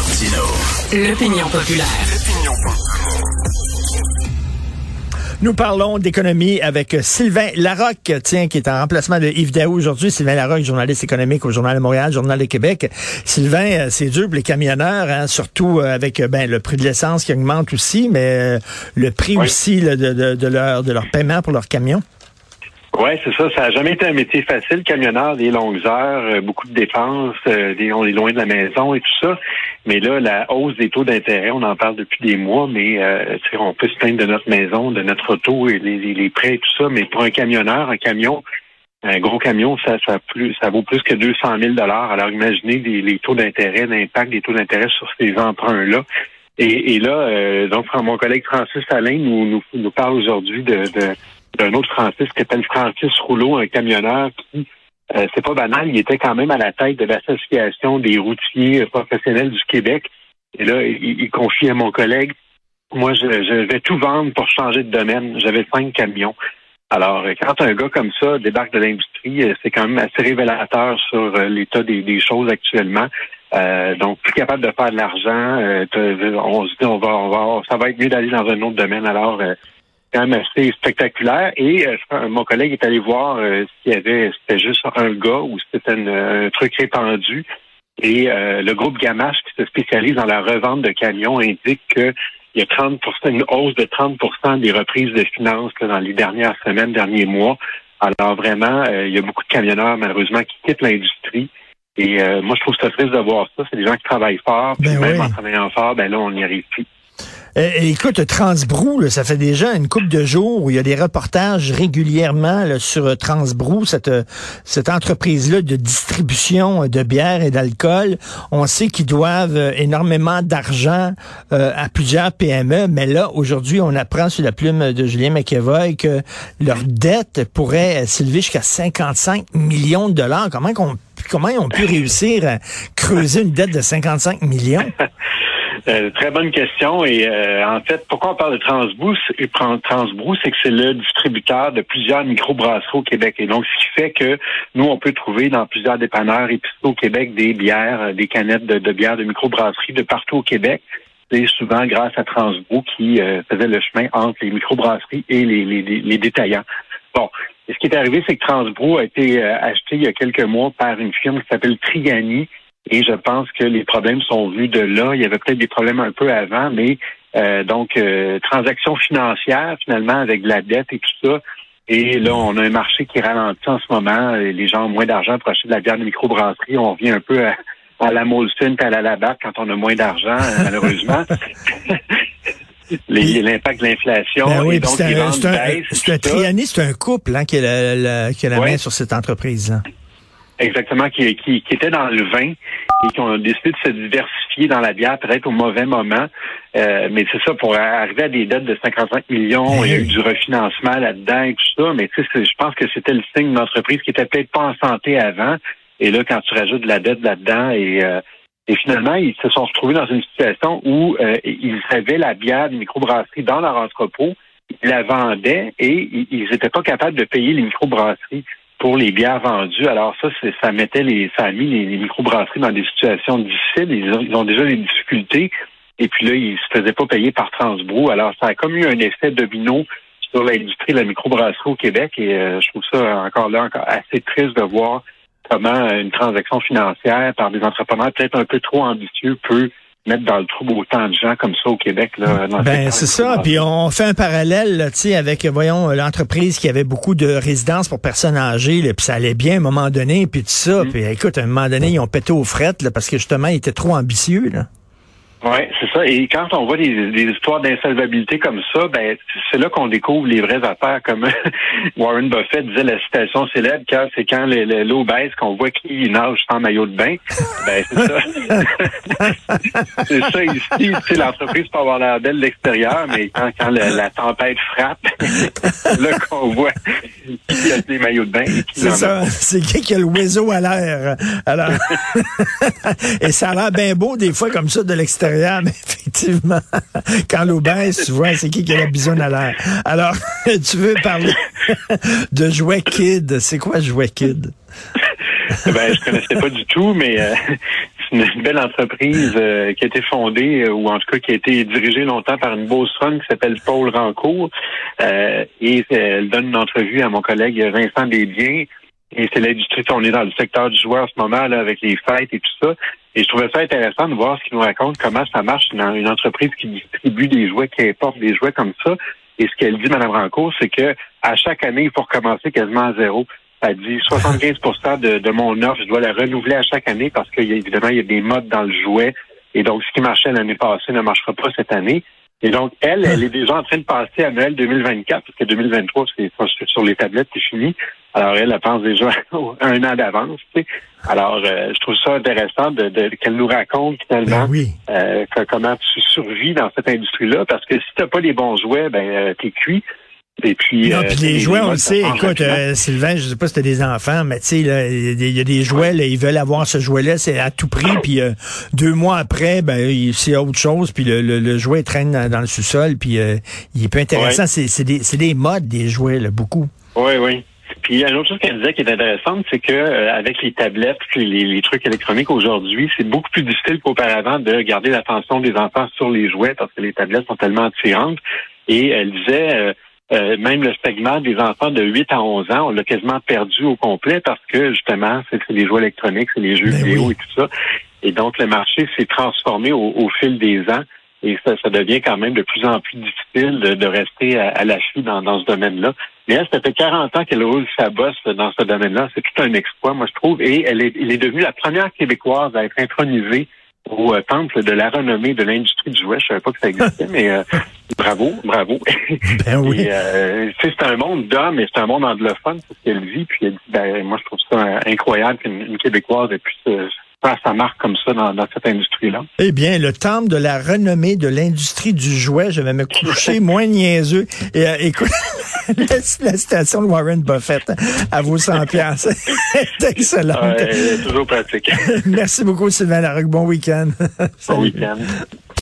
Martino. L'opinion populaire. Nous parlons d'économie avec Sylvain Larocque, tiens, qui est en remplacement de Yves Daou aujourd'hui. Sylvain Larocque, journaliste économique au Journal de Montréal, Journal de Québec. Sylvain, euh, c'est dur pour les camionneurs, hein, surtout euh, avec euh, ben, le prix de l'essence qui augmente aussi, mais le prix aussi de, de, de, leur, de leur paiement pour leurs camions. Oui, c'est ça. Ça n'a jamais été un métier facile, camionneur, des longues heures, beaucoup de dépenses, on est loin de la maison et tout ça. Mais là, la hausse des taux d'intérêt, on en parle depuis des mois, mais euh, on peut se plaindre de notre maison, de notre auto et les, prêts et tout ça. Mais pour un camionneur, un camion, un gros camion, ça, ça, plus, ça vaut plus que 200 000 Alors imaginez les, taux d'intérêt, l'impact des taux d'intérêt sur ces emprunts-là. Et, là, euh, donc mon collègue Francis Alain nous, nous, nous parle aujourd'hui de, d'un autre Francis qui s'appelle Francis Rouleau, un camionneur qui euh, c'est pas banal, il était quand même à la tête de l'Association des routiers professionnels du Québec. Et là, il, confie à mon collègue, moi, je, vais tout vendre pour changer de domaine. J'avais cinq camions. Alors, quand un gars comme ça débarque de l'industrie, euh, c'est quand même assez révélateur sur euh, l'état des, choses actuellement. donc, plus capable de faire de l'argent, on se dit on va, on va, ça va être mieux d'aller dans un autre domaine. Alors, quand même assez spectaculaire. Et euh, mon collègue est allé voir euh, s'il y avait, c'était juste un gars ou c'était un truc répandu. Et euh, le groupe Gamache, qui se spécialise dans la revente de camions, indique qu'il y a 30 une hausse de 30% des reprises de finances dans les dernières semaines, derniers mois. Alors vraiment, il y a beaucoup de camionneurs, malheureusement, qui quittent l'industrie. Et moi, je trouve ça triste de voir ça. C'est des gens qui travaillent fort, puis ben même en travaillant fort, ben là, on n'y arrive plus. Euh, écoute, Transbrou, ça fait déjà une couple de jours où il y a des reportages régulièrement sur euh, Transbrou, cette, euh, cette entreprise-là de distribution de bière et d'alcool. On sait qu'ils doivent énormément d'argent à plusieurs PME, mais là, aujourd'hui, on apprend sur la plume de Julien McEvoy que leur dette pourrait s'élever jusqu'à 55 millions de dollars. Comment, comment ils ont pu réussir à creuser une dette de 55 millions? Euh, très bonne question. Et euh, en fait, pourquoi on parle de Transbrou? Transbrou, c'est que c'est le distributeur de plusieurs microbrasseries au Québec. Et donc, ce qui fait que nous, on peut trouver dans plusieurs dépanneurs et au Québec des bières, euh, des canettes de, de bières de microbrasseries de partout au Québec. C'est souvent grâce à Transbrou qui faisait le chemin entre les microbrasseries et les détaillants. Bon, et ce qui est arrivé, c'est que Transbrou a été acheté il y a quelques mois par une firme qui s'appelle Trigani, et je pense que les problèmes sont venus de là. Il y avait peut-être des problèmes un peu avant, mais euh, donc euh, transactions financières finalement avec de la dette et tout ça. Et là, on a un marché qui ralentit en ce moment. Les gens ont moins d'argent pour acheter de la bière de microbrasserie. On revient un peu à, la Molson et à la Labatt quand on a moins d'argent, euh, malheureusement. L'impact de l'inflation. Ben oui, c'est un, un, Triani, c'est un couple hein, qui a la, qui a la main sur cette entreprise-là. Exactement, qui, qui, qui, était dans le vin et qui ont décidé de se diversifier dans la bière, peut-être au mauvais moment. Euh, mais c'est ça, pour arriver à des dettes de 55 millions, il y a eu du refinancement là-dedans et tout ça. Mais tu sais, je pense que c'était le signe d'une entreprise qui était peut-être pas en santé avant. Et là, quand tu rajoutes de la dette là-dedans et euh, et finalement, ils se sont retrouvés dans une situation où euh, ils avaient la bière des microbrasseries dans leur entrepôt, ils la vendaient et ils n'étaient pas capables de payer les microbrasseries pour les bières vendues. Alors ça, ça mettait les, ça a mis les, microbrasseries dans des situations difficiles. Ils ont, déjà des difficultés. Et puis là, ils se faisaient pas payer par Transbrou. Alors ça a comme eu un effet domino sur l'industrie de la microbrasserie au Québec. Et euh, je trouve ça encore là encore assez triste de voir comment une transaction financière par des entrepreneurs peut-être un peu trop ambitieux peut mettre dans le trou autant de gens comme ça au Québec. Là, ben, c'est ça. Puis on fait un parallèle sais, avec, voyons, l'entreprise qui avait beaucoup de résidences pour personnes âgées, puis ça allait bien à un moment donné, puis tout ça. Mm. Puis écoute, à un moment donné, ils ont pété aux frettes là, parce que justement, ils étaient trop ambitieux. Là. Oui, c'est ça. Et quand on voit des, histoires d'insolvabilité comme ça, ben c'est là qu'on découvre les vraies affaires. Comme Warren Buffett disait la citation célèbre, car c'est quand l'eau baisse qu'on voit qui nage sans maillot de bain. Ben c'est ça. c'est ça ici. L'entreprise peut avoir l'air belle de l'extérieur, mais quand, quand la, tempête frappe, là qu'on voit qui a des maillots de bain. C'est ça. C'est qui qui a le oiseau à l'air. Alors, et ça a l'air bien beau des fois comme ça de l'extérieur mais effectivement, quand l'eau baisse, tu vois, c'est qui qui a la bisonne à l'air. Alors, tu veux parler de Jouet Kid. C'est quoi Jouet Kid? ben, je connaissais pas du tout, mais c'est une belle entreprise qui a été fondée, ou en tout cas qui a été dirigée longtemps par une beau femme qui s'appelle Paul Rancourt. et elle donne une entrevue à mon collègue Vincent Desbiens. Et c'est l'industrie, on est dans le secteur du joueur en ce moment, là, avec les fêtes et tout ça. Et je trouvais ça intéressant de voir ce qu'il nous raconte, comment ça marche dans une entreprise qui distribue des jouets, qui importe des jouets comme ça. Et ce qu'elle dit, Mme Rancourt, c'est que à chaque année, il faut recommencer quasiment à zéro. Elle dit 75 de, de mon offre, je dois la renouveler à chaque année parce qu'évidemment, il y a des modes dans le jouet. Et donc, ce qui marchait l'année passée ne marchera pas cette année. Et donc, elle, elle est déjà en train de passer à Noël 2024, parce que 2023, c'est sur les tablettes, c'est fini. Alors, elle, elle pense déjà un an d'avance. Tu sais. Alors, euh, je trouve ça intéressant de, de qu'elle nous raconte finalement ben euh, comment tu survis dans cette industrie-là, parce que si tu n'as pas les bons jouets, ben euh, t'es cuit. Et puis, non, puis les, jouets, on le sait. Écoute, Sylvain, je sais pas si t'as des enfants, mais tu sais, il y, a des jouets, là, ils veulent avoir ce jouet-là, c'est à tout prix. Puis deux mois après, ben c'est autre chose. Puis le, le, jouet traîne dans, le sous-sol. Puis il est peu intéressant. C'est des, des modes des jouets, là, beaucoup. Oui, oui. Puis une autre chose qu'elle disait qui est intéressante, c'est que euh, avec les tablettes, les, les trucs électroniques aujourd'hui, c'est beaucoup plus difficile qu'auparavant de garder l'attention des enfants sur les jouets parce que les tablettes sont tellement attirantes. Et elle disait euh, euh, même le segment des enfants de 8 à 11 ans, on l'a quasiment perdu au complet parce que justement, c'est les jouets électroniques, c'est les jeux ben vidéo et tout ça. Et donc le marché s'est transformé au, fil des ans. Et ça, ça devient quand même de plus en plus difficile de, rester à, à l'affût dans, dans ce domaine-là. Mais elle, ça fait 40 ans qu'elle roule sa bosse dans ce domaine-là. C'est tout un exploit, moi, je trouve. Et elle est, elle est devenue la première Québécoise à être intronisée au euh, temple de la renommée de l'industrie du jouet. Je savais pas que ça existait, mais euh, bravo, bravo. Ben oui. Euh, c'est un monde d'hommes et c'est un monde anglophone, c'est ce qu'elle vit. Puis elle dit, ben, moi, je trouve ça incroyable qu'une Québécoise ait pu se faire sa marque comme ça dans, cette industrie-là. Eh bien, le temple de la renommée de l'industrie du jouet, je vais me coucher moins niaiseux. Et euh, écoute, la, citation de Warren Buffett à vos 100 pièces est excellente. toujours pratique. Merci beaucoup, Sylvain Larocque. Bon week-end. Bon week-end.